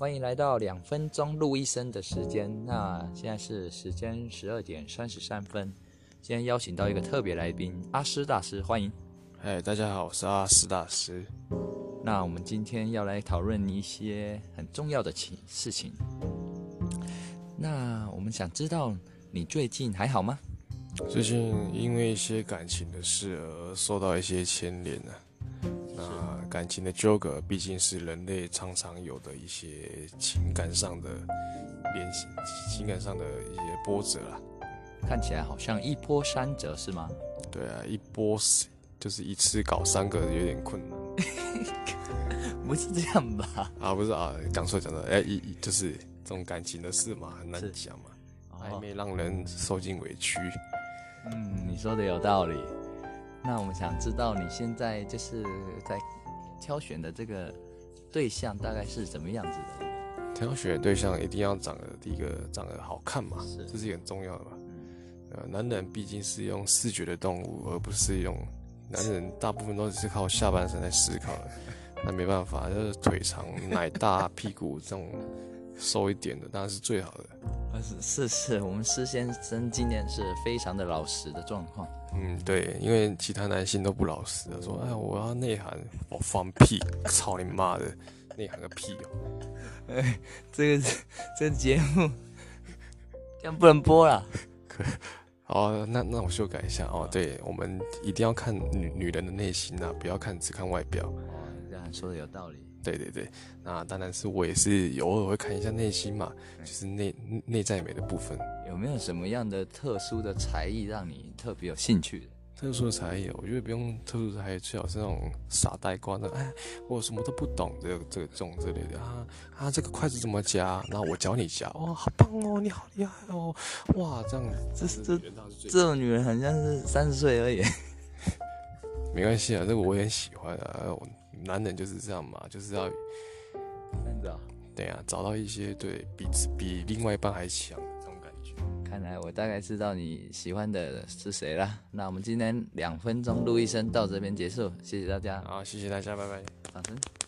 欢迎来到两分钟录一生的时间。那现在是时间十二点三十三分。今天邀请到一个特别来宾，阿诗大师，欢迎。嗨，大家好，我是阿诗大师。那我们今天要来讨论一些很重要的情事情。那我们想知道你最近还好吗？最近因为一些感情的事而受到一些牵连呢。那感情的纠葛毕竟是人类常常有的一些情感上的联系，情感上的一些波折啦。看起来好像一波三折是吗？对啊，一波就是一次搞三个有点困难。不是这样吧？啊，不是啊，讲错讲错，哎，一就是这种感情的事嘛，很难讲嘛，暧昧让人受尽委屈。嗯，你说的有道理。那我们想知道你现在就是在挑选的这个对象大概是怎么样子的？挑选对象一定要长得第一个长得好看嘛，这是很重要的嘛。呃，男人毕竟是用视觉的动物，而不是用男人大部分都是靠下半身来思考的。那没办法，就是腿长、奶大、屁股这种瘦一点的，当然是最好的。是是是，我们施先生今年是非常的老实的状况。嗯，对，因为其他男性都不老实，说哎，我要内涵，我放屁，操你妈的，内涵个屁哦！哎，这个这个节目 这样不能播了。可，哦，那那我修改一下哦。对，我们一定要看女女人的内心呐，不要看只看外表。说的有道理。对对对，那当然是我也是偶尔会看一下内心嘛，就是内内在美的部分。有没有什么样的特殊的才艺让你特别有兴趣的？特殊的才艺，我觉得不用特殊的才艺，最好是那种傻呆瓜的，哎，我什么都不懂，这个这个这种之类的啊啊，这个筷子怎么夹？然后我教你夹，哇，好棒哦，你好厉害哦，哇，这样，这是这这种女人好像是三十岁而已。没关系啊，这个我也喜欢啊。男人就是这样嘛，就是要这样子啊。对啊，找到一些对比比另外一半还强的这种感觉。看来我大概知道你喜欢的是谁了。那我们今天两分钟录一声到这边结束，谢谢大家。好，谢谢大家，拜拜。掌声。